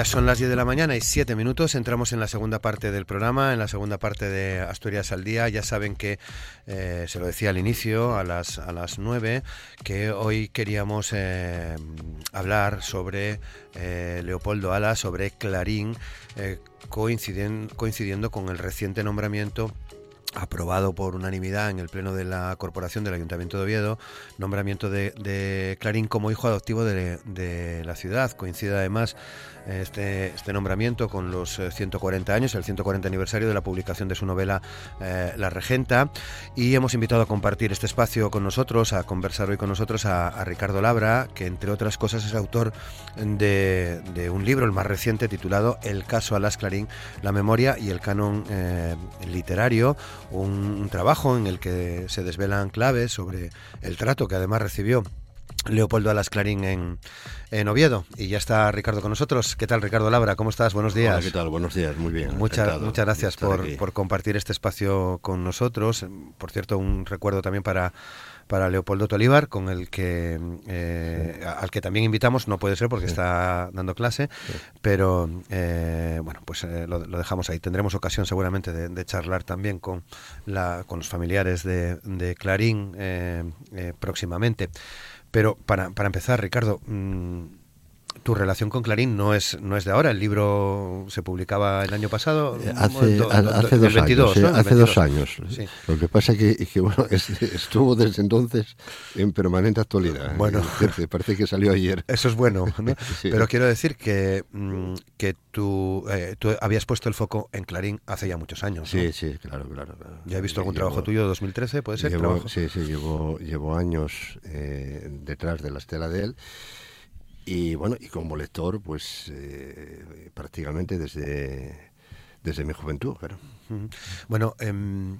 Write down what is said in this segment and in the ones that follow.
Ya son las 10 de la mañana y 7 minutos. Entramos en la segunda parte del programa, en la segunda parte de Asturias al Día. Ya saben que, eh, se lo decía al inicio, a las, a las 9, que hoy queríamos eh, hablar sobre eh, Leopoldo Ala, sobre Clarín, coincidiendo, coincidiendo con el reciente nombramiento aprobado por unanimidad en el Pleno de la Corporación del Ayuntamiento de Oviedo, nombramiento de, Clarín como hijo adoptivo de, la ciudad. Coincide además este, este nombramiento con los 140 eh, años, el 140 aniversario de la publicación de su novela eh, La Regenta. Y hemos invitado a compartir este espacio con nosotros, a conversar hoy con nosotros a, Ricardo Labra, que entre otras cosas es autor de, un libro, el más reciente, titulado El caso Alas Clarín, la memoria y el canon eh, literario, un trabajo en el que se desvelan claves sobre el trato que además recibió Leopoldo Alas Clarín en, en, Oviedo. Y ya está Ricardo con nosotros. ¿Qué tal, Ricardo Labra? ¿Cómo estás? Buenos días. Hola, ¿qué tal? Buenos días, muy bien. Muchas, muchas gracias por, por, compartir este espacio con nosotros. Por cierto, un recuerdo también para, para Leopoldo Tolívar, con el que eh, al que también invitamos, no puede ser porque está dando clase, pero eh, bueno, pues eh, lo, dejamos ahí. Tendremos ocasión seguramente de, charlar también con, la, con los familiares de, de Clarín próximamente. Pero para, para empezar, Ricardo, mm, tu relación con Clarín no es no es de ahora. El libro se publicaba el año pasado. Eh, hace, hace dos años. Hace dos años. Lo que pasa es que, bueno, estuvo desde entonces en permanente actualidad. Bueno, parece que salió ayer. Eso es bueno. Pero quiero decir que, mm, que tú, eh, tú habías puesto el foco en Clarín hace ya muchos años. Sí, sí, claro, claro, ¿Ya he visto algún trabajo tuyo de 2013? ¿Puede ser? sí, sí, llevo, llevo años eh, detrás de la estela de él. Y bueno, y como lector, pues eh, prácticamente desde, desde mi juventud, claro. Bueno, em,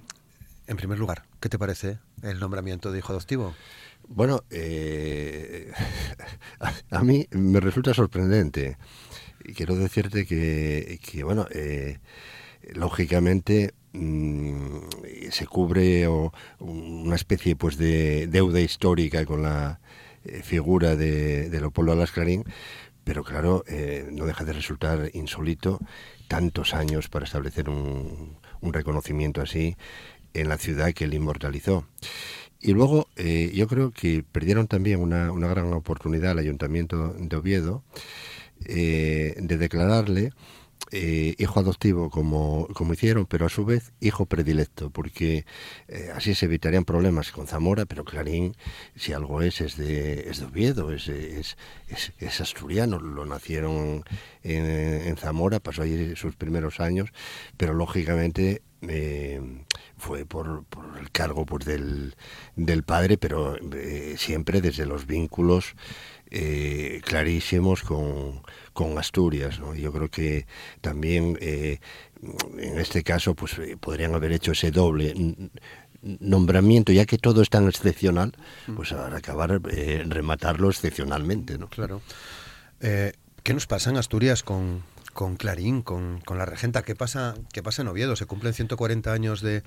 en primer lugar, ¿qué te parece el nombramiento de hijo adoptivo? Bueno, eh, a, mí me resulta sorprendente. Quiero decirte que, que bueno, eh, lógicamente mm, se cubre una especie pues de deuda histórica con la eh, figura de, de Leopoldo Alas Clarín, pero claro, eh, no deja de resultar insólito tantos años para establecer un, reconocimiento así en la ciudad que él inmortalizó. Y luego eh, yo creo que perdieron también una, una gran oportunidad al ayuntamiento de Oviedo de declararle eh, hijo adoptivo como, como hicieron, pero a su vez hijo predilecto, porque eh, así se evitarían problemas con Zamora, pero Clarín, si algo es, es de, es de Oviedo, es, es, es, asturiano, lo nacieron en, Zamora, pasó ahí sus primeros años, pero lógicamente eh, fue por, por, el cargo pues, del, del padre, pero siempre desde los vínculos clarísimos con, con Asturias. ¿no? Yo creo que también eh, en este caso pues eh, podrían haber hecho ese doble nombramiento, ya que todo es tan excepcional, mm. pues al acabar eh, rematarlo excepcionalmente. ¿no? Claro. ¿Qué nos pasa en Asturias con, con Clarín, con, con, la regenta? ¿Qué pasa, ¿Qué pasa en Oviedo? Se cumplen 140 años de,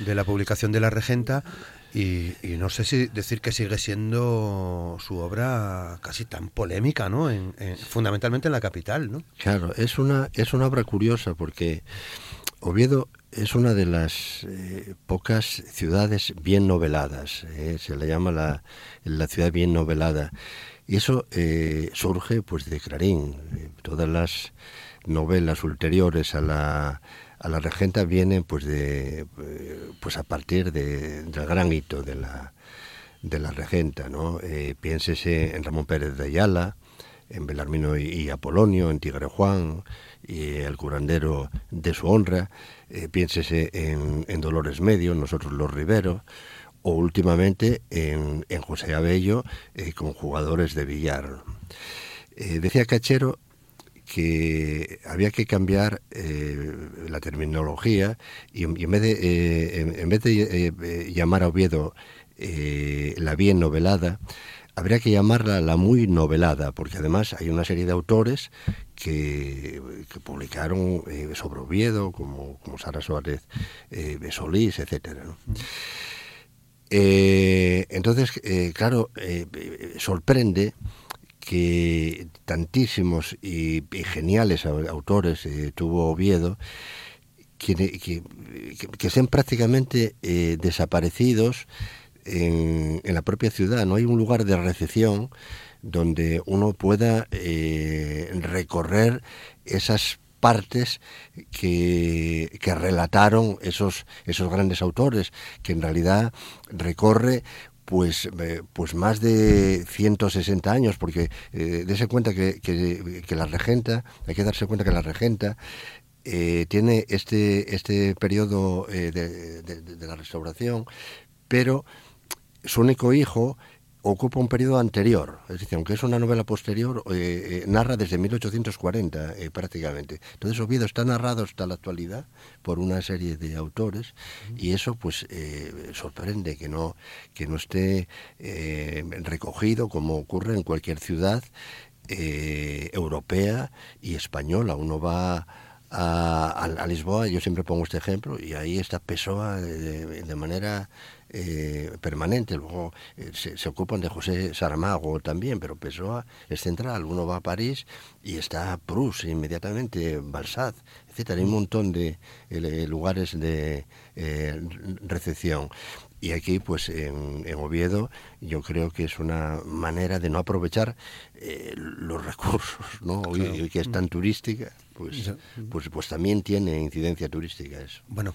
de la publicación de la regenta y, no sé si decir que sigue siendo su obra casi tan polémica, ¿no? fundamentalmente en la capital, ¿no? Claro, es una, es una obra curiosa porque Oviedo es una de las eh, pocas ciudades bien noveladas, ¿eh? se le llama la, la, ciudad bien novelada. Y eso eh, surge pues de Clarín. todas las novelas ulteriores a la a la regenta viene pues de pues a partir de, del gran hito de la de la regenta no eh, piénsese en Ramón Pérez de Ayala en Belarmino y, Apolonio en Tigre Juan y el curandero de su honra. Eh, piénsese en, Dolores Medio nosotros los Riveros o últimamente en, José Abello eh, con jugadores de billar decía Cachero que había que cambiar eh, la terminología y, en vez de, en, vez de llamar a Oviedo la bien novelada, habría que llamarla la muy novelada, porque además hay una serie de autores que, publicaron sobre Oviedo, como, como Sara Suárez eh, Solís, etc. entonces, claro, sorprende que tantísimos y, geniales autores eh, tuvo Oviedo, que, que, sean prácticamente eh, desaparecidos en, la propia ciudad. No hay un lugar de recepción donde uno pueda eh, recorrer esas partes que, que, relataron esos, esos grandes autores, que en realidad recorre pues, eh, pues más de 160 años, porque eh, dése cuenta que, que, la regenta, hay que darse cuenta que la regenta eh, tiene este, este periodo eh, de, de, la restauración, pero su único hijo ocupa un periodo anterior, es decir, aunque es una novela posterior, eh, eh, narra desde 1840 eh, prácticamente. Entonces Oviedo está narrado hasta la actualidad por una serie de autores y eso pues sorprende que no, que no esté recogido como ocurre en cualquier ciudad europea y española. Uno va a, Lisboa, yo siempre pongo este ejemplo, y ahí está Pessoa de manera eh, permanente. Luego eh, se, ocupan de José Saramago también, pero Pessoa es central. Uno va a París y está Proust inmediatamente, Balzac, etcétera. Hay un montón de eh, lugares de recepción. Y aquí, pues en, Oviedo, yo creo que es una manera de no aprovechar los recursos, ¿no? Hoy, que es tan turística, pues, pues, pues también tiene incidencia turística eso. Bueno,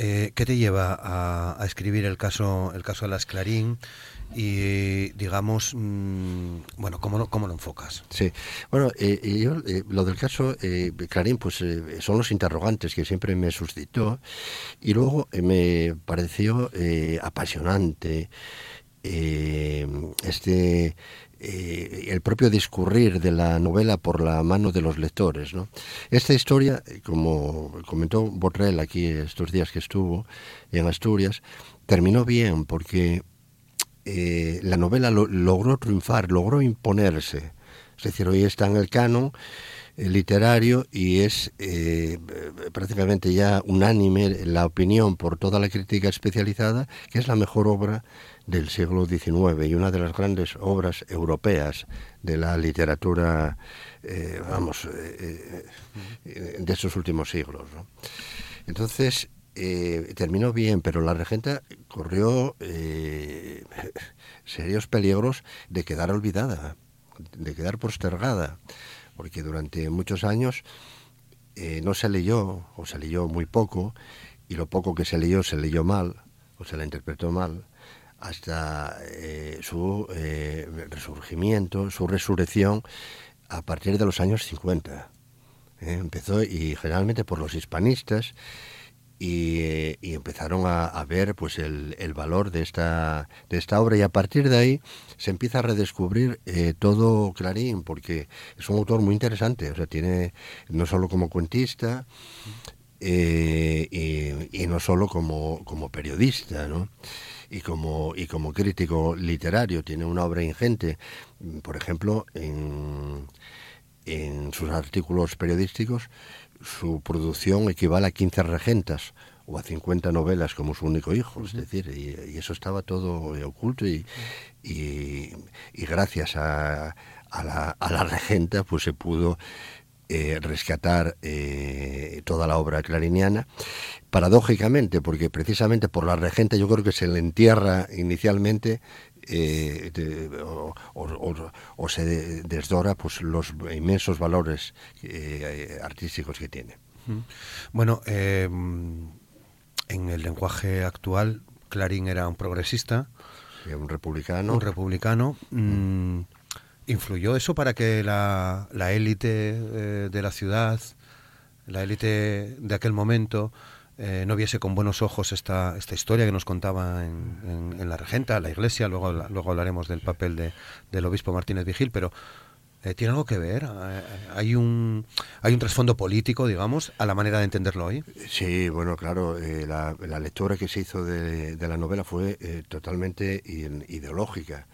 eh, ¿Qué te lleva a, escribir el caso, el caso de las Clarín? y digamos mm, bueno cómo lo, cómo lo enfocas sí bueno eh, yo eh, lo del caso Clarín pues son los interrogantes que siempre me suscitó y luego me pareció apasionante este eh, el propio discurrir de la novela por la mano de los lectores. ¿no? Esta historia, como comentó Borrell aquí estos días que estuvo en Asturias, terminó bien porque eh, la novela logró triunfar, logró imponerse. Es decir, hoy está en el canon literario y es prácticamente ya unánime la opinión por toda la crítica especializada que es la mejor obra del siglo XIX y una de las grandes obras europeas de la literatura, eh, vamos, eh, eh, de estos últimos siglos. Entonces, terminó bien, pero la regenta corrió serios peligros de quedar olvidada, de quedar postergada, porque durante muchos años no se leyó, o se leyó muy poco, y lo poco que se leyó se leyó mal, o se la interpretó mal, hasta eh, su eh, resurgimiento, su resurrección a partir de los años 50. ¿eh? empezó y generalmente por los hispanistas y, empezaron a, ver pues el, valor de esta, de esta obra y a partir de ahí se empieza a redescubrir todo Clarín porque es un autor muy interesante, o sea, tiene no solo como cuentista, y, y, no solo como, como periodista, ¿no? y como, y como crítico literario. Tiene una obra ingente, por ejemplo, en, en sus artículos periodísticos, su producción equivale a 15 regentas o a 50 novelas como su único hijo, es decir, y, eso estaba todo oculto y, y, gracias a, a, la, a la regenta pues se pudo eh, rescatar eh, toda la obra clariniana, paradójicamente, porque precisamente por la regente yo creo que se le entierra inicialmente eh, o, se desdora pues los inmensos valores artísticos que tiene. Bueno, en el lenguaje actual, Clarín era un progresista. un republicano. Un republicano. Mm, ¿Influyó eso para que la, élite eh, de la ciudad, la élite de aquel momento, eh, no viese con buenos ojos esta, esta historia que nos contaba en, la regenta, la iglesia? Luego, luego hablaremos del papel de, del obispo Martínez Vigil, pero Eh, ¿Tiene algo que ver? ¿Hay un, ¿Hay un trasfondo político, digamos, a la manera de entenderlo hoy? Sí, bueno, claro, eh, la, lectura que se hizo de, la novela fue totalmente ideológica.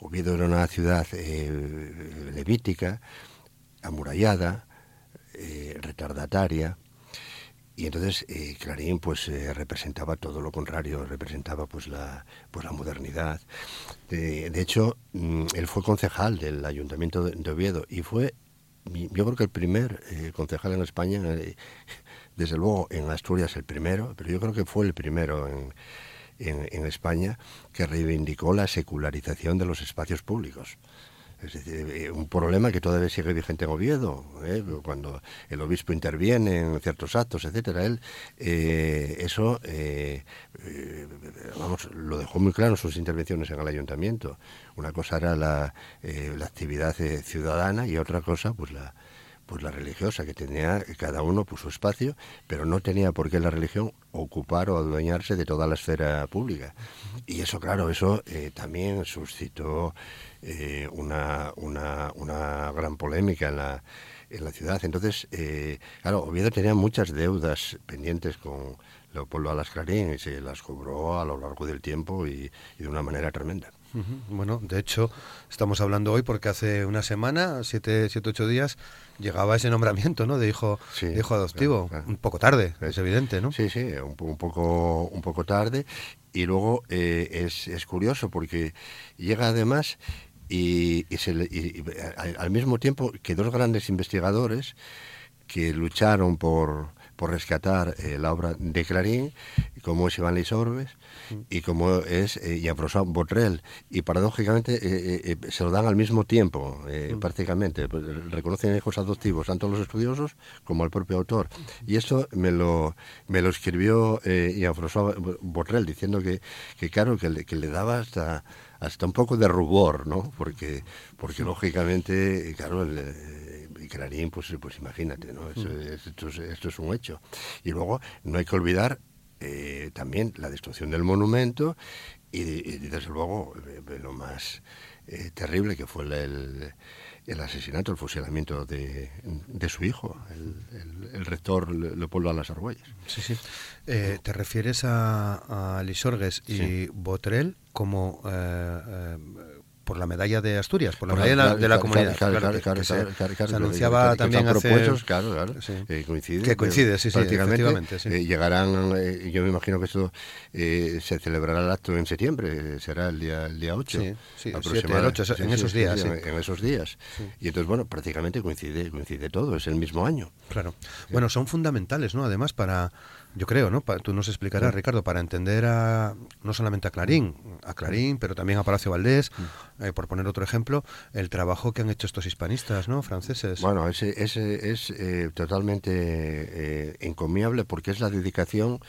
Oviedo era una ciudad levítica, amurallada, retardataria, y entonces eh, Clarín pues eh, representaba todo lo contrario, representaba pues la, pues la modernidad. De, hecho, mm, él fue concejal del Ayuntamiento de, Oviedo y fue, yo creo que el primer eh, concejal en España, desde luego en Asturias el primero, pero yo creo que fue el primero en, en España que reivindicó la secularización de los espacios públicos. Es decir, eh, un problema que todavía sigue vigente en Oviedo, ¿eh? cuando el obispo interviene en ciertos actos, etcétera. Él eh, eso, vamos, lo dejó muy claro en sus intervenciones en el ayuntamiento. Una cosa era la, la actividad ciudadana y otra cosa, pues la, pues la religiosa, que tenía cada uno pues, su espacio, pero no tenía por qué la religión ocupar o adueñarse de toda la esfera pública. Y eso, claro, eso también suscitó eh, una, una, una, gran polémica en la, en la ciudad. Entonces, eh, claro, Oviedo tenía muchas deudas pendientes con Leopoldo Alas Clarín y se las cobró a lo largo del tiempo y, de una manera tremenda. Bueno, de hecho, estamos hablando hoy porque hace una semana, siete, siete ocho días, llegaba ese nombramiento, ¿no? De hijo, hijo adoptivo. Un poco tarde, es evidente, ¿no? Sí, sí, un, un, poco, un poco tarde. Y luego eh, es, es curioso porque llega además y, al mismo tiempo que dos grandes investigadores que lucharon por, por rescatar eh, la obra de Clarín, como es Iván Lisorbes mm. y como es eh, Jean-François Botrel. Y paradójicamente eh, eh, se lo dan al mismo tiempo, mm. prácticamente. Pues, reconocen hijos adoptivos tanto los estudiosos como al propio autor. Y esto me lo, me lo escribió Jean-François Botrel, diciendo que, que claro, que le, que le daba hasta hasta un poco de rubor, ¿no? Porque, porque lógicamente, claro, el, eh, Clarín, pues, pues imagínate, ¿no? Mm. esto, es, un hecho. Y luego no hay que olvidar eh, también la destrucción del monumento y, desde luego eh, lo más terrible que fue el, el asesinato, el fusilamiento de, de su hijo, el, rector Leopoldo Alas Argüelles. Sí, sí. Eh, ¿Te refieres a, a Lisorgues y Botrel como eh, eh, por la medalla de Asturias, por la medalla de la, comunidad. Se, anunciaba también hace... claro, claro, eh, coincide. Que coincide, sí, sí, prácticamente. Eh, llegarán, eh, yo me imagino que esto se celebrará el acto en septiembre, será el día, el día 8. Sí, sí, 7, 8, en esos días. En, esos días. Y entonces, bueno, prácticamente coincide, coincide todo, es el mismo año. Claro. Bueno, son fundamentales, ¿no? Además, para yo creo, ¿no? tú nos explicarás, Ricardo, para entender a, no solamente a Clarín, a Clarín, pero también a Palacio Valdés, eh, por poner otro ejemplo, el trabajo que han hecho estos hispanistas, ¿no? Franceses. Bueno, ese, es eh, totalmente eh, encomiable porque es la dedicación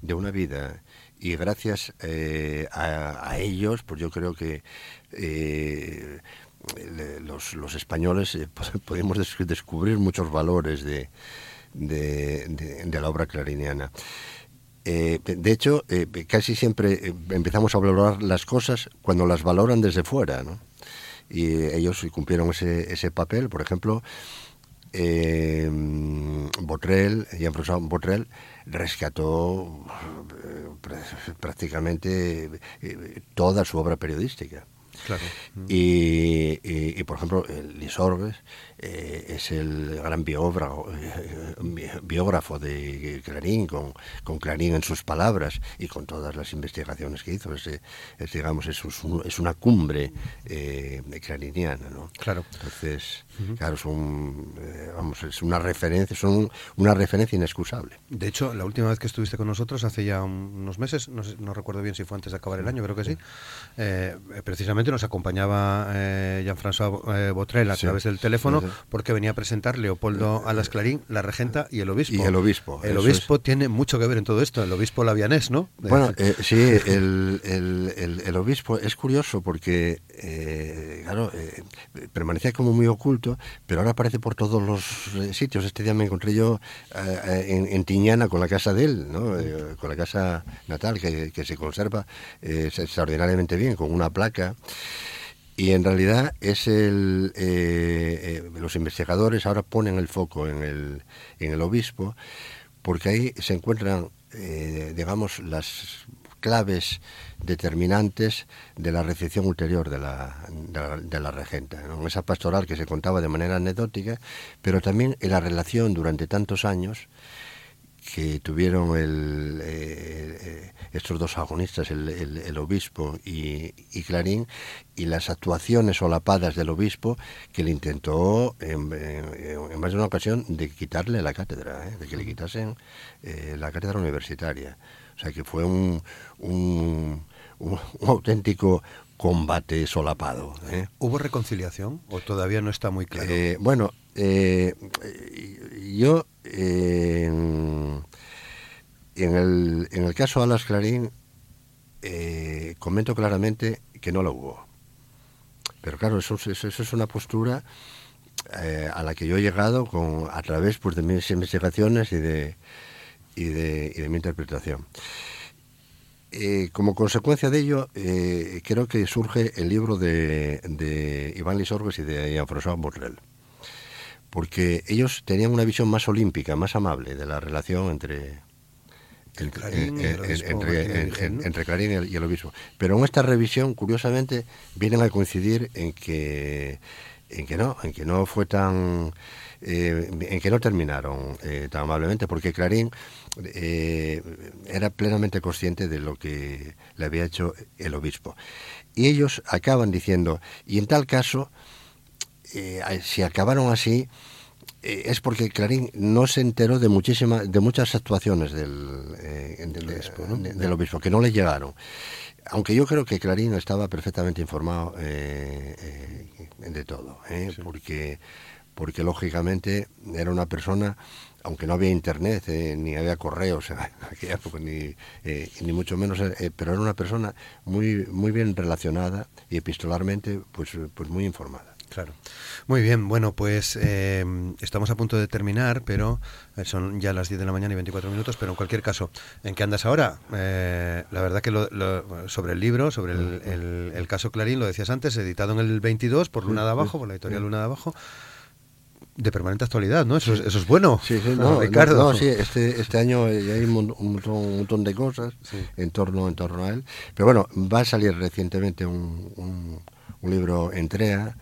de una vida y gracias a, ellos, pues yo creo que los, los, españoles podemos descubrir muchos valores de, de, la obra clariniana. Eh, de hecho, eh, casi siempre eh, empezamos a valorar las cosas cuando las valoran desde fuera. Y ellos cumplieron ese, ese papel. Por ejemplo, eh, Botrel, Jean-François Botrel, rescató prácticamente toda su obra periodística. Y, por ejemplo, Lisorbes eh, es el gran biógrafo, eh, biógrafo de Clarín, con, con, Clarín en sus palabras y con todas las investigaciones que hizo. Es, digamos, es, es, una cumbre eh, clariniana, ¿no? Claro. Entonces, claro, son, eh, vamos, es una referencia, son una referencia inexcusable. De hecho, la última vez que estuviste con nosotros, hace ya unos meses, no, no recuerdo bien si fue antes de acabar el año, creo que sí, precisamente nos acompañaba Jean-François Botrel a través del teléfono porque venía a presentar Leopoldo Alas Clarín, la regenta y el obispo. Y el obispo. El obispo tiene mucho que ver en todo esto, el obispo lavianés, ¿no? Bueno, eh, sí, el, el, obispo es curioso porque, eh, claro, eh, permanecía como muy oculto, pero ahora aparece por todos los sitios. Este día me encontré yo en, Tiñana con la casa de él, con la casa natal que, que se conserva extraordinariamente bien, con una placa. Y en realidad es el, eh, eh, los investigadores ahora ponen el foco en el, en el obispo, porque ahí se encuentran, eh, digamos, las claves determinantes de la recepción ulterior de la, de la, regenta. En esa pastoral que se contaba de manera anecdótica, pero también en la relación durante tantos años que tuvieron el, eh, eh, estos dos agonistas, el, obispo y, Clarín, y las actuaciones solapadas del obispo que le intentó en, más de una ocasión de quitarle la cátedra, ¿eh? de que le quitasen la cátedra universitaria. O sea que fue un, un, auténtico combate solapado. ¿Hubo reconciliación o todavía no está muy claro? bueno, yo en, el, en el caso Alas Clarín eh, comento claramente que no lo hubo. Pero claro, eso, eso, es una postura eh, a la que yo he llegado con, a través pues, de mis investigaciones y de, y de, y de mi interpretación. Eh, como consecuencia de ello, creo que surge el libro de, de Iván Lisorgues y de Jean-François Bourrel porque ellos tenían una visión más olímpica, más amable de la relación entre, Clarín, entre, Clarín y el, obispo. Pero en esta revisión, curiosamente, vienen a coincidir en que, en que no, en que no fue tan, eh, en que no terminaron eh, tan amablemente, porque Clarín eh, era plenamente consciente de lo que le había hecho el obispo. Y ellos acaban diciendo, y en tal caso, eh, si acabaron así, es porque Clarín no se enteró de muchísimas, de muchas actuaciones del, eh, del, obispo, que no le llegaron. Aunque yo creo que Clarín estaba perfectamente informado de todo, porque, porque lógicamente era una persona aunque no había internet ni había correos en aquella época ni, ni mucho menos pero era una persona muy muy bien relacionada y epistolarmente pues pues muy informada Claro. Muy bien, bueno, pues eh, estamos a punto de terminar, pero eh, son ya las 10 de la mañana y 24 minutos, pero en cualquier caso, ¿en qué andas ahora? Eh, la verdad que sobre el libro, sobre el, caso Clarín, lo decías antes, editado en el 22 por Luna de Abajo, por la editorial Luna de Abajo, de permanente actualidad, ¿no? Eso, es, eso es bueno. Sí, sí, no, Ricardo. No, sí, este, este año ya hay un, montón, de cosas en, torno, en torno a él. Pero bueno, va a salir recientemente un, un, un libro Entrea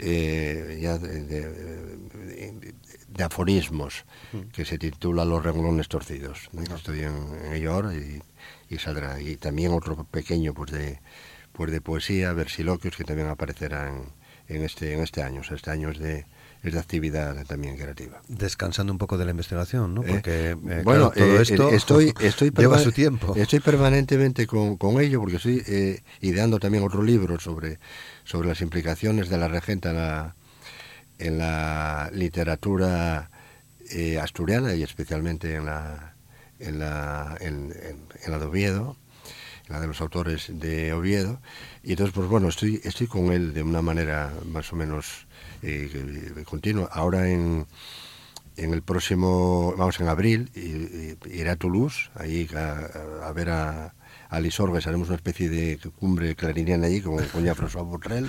eh, ya de, aforismos que se titula Los renglones torcidos. Estoy en, ello ahora y, saldrá. Y también otro pequeño pues de, pues de poesía, versiloquios, que también aparecerán en este, en este año. este año es de, es de actividad también creativa. Descansando un poco de la investigación, ¿no? Eh, porque eh, bueno, todo esto estoy, estoy lleva su tiempo. Estoy permanentemente con, con ello porque estoy ideando también otro libro sobre sobre las implicaciones de la regenta en la, en la literatura eh, asturiana y especialmente en la, en la, en, la de Oviedo, en la de los autores de Oviedo. Y entonces, pues bueno, estoy, estoy con él de una manera más o menos eh, continua. Ahora en, en el próximo, vamos en abril, iré a Toulouse, ahí a ver a a Lisorgues haremos una especie de cumbre clariniana allí con, con François Botrel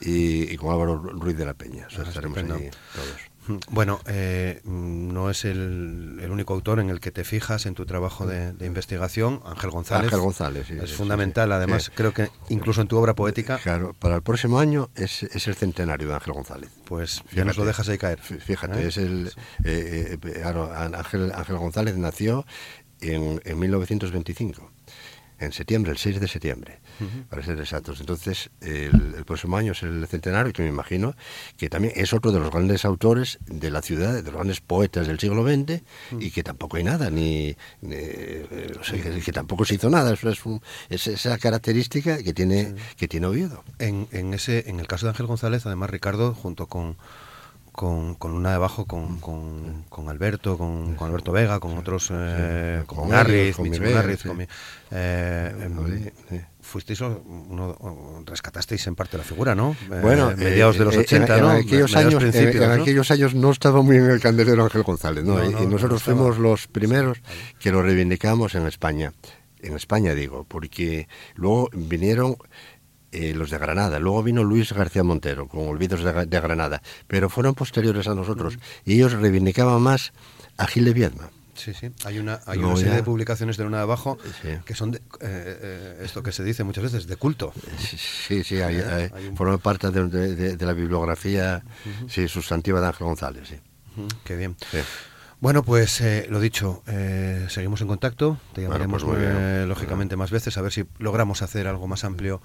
y, con Álvaro Ruiz de la Peña. O estaremos allí todos. Bueno, eh, no es el, único autor en el que te fijas en tu trabajo de, investigación, Ángel González. Ángel González, sí, Es fundamental, además, creo que incluso en tu obra poética. Claro, para el próximo año es, el centenario de Ángel González. Pues ya nos lo dejas ahí caer. Fíjate, ¿Eh? es el. Eh, Ángel, Ángel González nació en, en 1925 en septiembre, el 6 de septiembre, para ser exactos. Entonces, el, próximo año es el centenario, que me imagino que también es otro de los grandes autores de la ciudad, de los grandes poetas del siglo XX, y que tampoco hay nada, ni, que, tampoco se hizo nada. Eso es, esa característica que tiene, que tiene Oviedo. En, en, ese, en el caso de Ángel González, además, Ricardo, junto con con, con una debajo con, con, con Alberto, con, con, Alberto Vega, con otros, eh, con, Garriz, con Garriz, eh, em, fuisteis uno, rescatasteis en parte la figura, ¿no? Eh, bueno, mediados de los 80, ¿no? En aquellos, años, en, aquellos años no estaba muy en el candelero Ángel González, ¿no? y, nosotros fuimos los primeros que lo reivindicamos en España. En España digo, porque luego vinieron eh, los de Granada. Luego vino Luis García Montero con Olvidos de, de Granada, pero fueron posteriores a nosotros y ellos reivindicaban más a Gil de Viedma. Sí, sí. Hay una, hay una serie de publicaciones de una de abajo que son, de, eh, eh, esto que se dice muchas veces, de culto. Sí, sí, hay, hay, hay un... forma parte de, de, de, la bibliografía uh -huh. sí, sustantiva de Ángel González. Sí. Uh -huh. Qué bien. Sí. Bueno, pues eh, lo dicho, eh, seguimos en contacto, te llamaremos bueno, pues eh, lógicamente más veces a ver si logramos hacer algo más amplio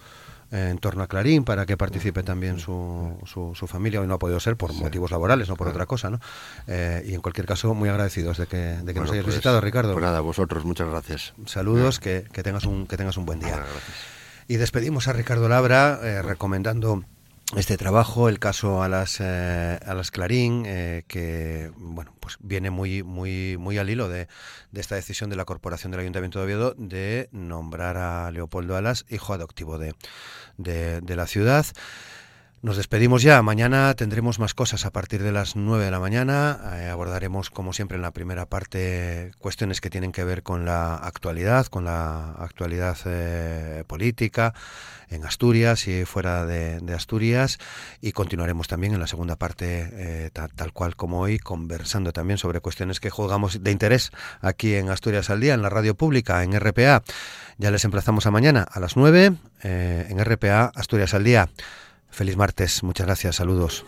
en torno a Clarín para que participe también su, su, su familia. Hoy no ha podido ser por sí. motivos laborales, no por otra cosa, ¿no? Eh, y en cualquier caso, muy agradecidos de que, de que bueno, nos hayas pues, visitado, Ricardo. Pues nada, vosotros, muchas gracias. Saludos, que, que, tengas un, que tengas un buen día. y despedimos a Ricardo Labra eh, recomendando este trabajo, el caso a las eh, a las Clarín, eh, que bueno pues viene muy muy muy al hilo de, de, esta decisión de la corporación del Ayuntamiento de Oviedo de nombrar a Leopoldo Alas hijo adoptivo de, de, de la ciudad. Nos despedimos ya. Mañana tendremos más cosas a partir de las 9 de la mañana. Eh, abordaremos, como siempre, en la primera parte cuestiones que tienen que ver con la actualidad, con la actualidad eh, política en Asturias y fuera de, Asturias. Y continuaremos también en la segunda parte, eh, tal, cual como hoy, conversando también sobre cuestiones que jugamos de interés aquí en Asturias al Día, en la radio pública, en RPA. Ya les emplazamos a mañana a las 9 en RPA Asturias al Día. Feliz martes, muchas gracias, saludos.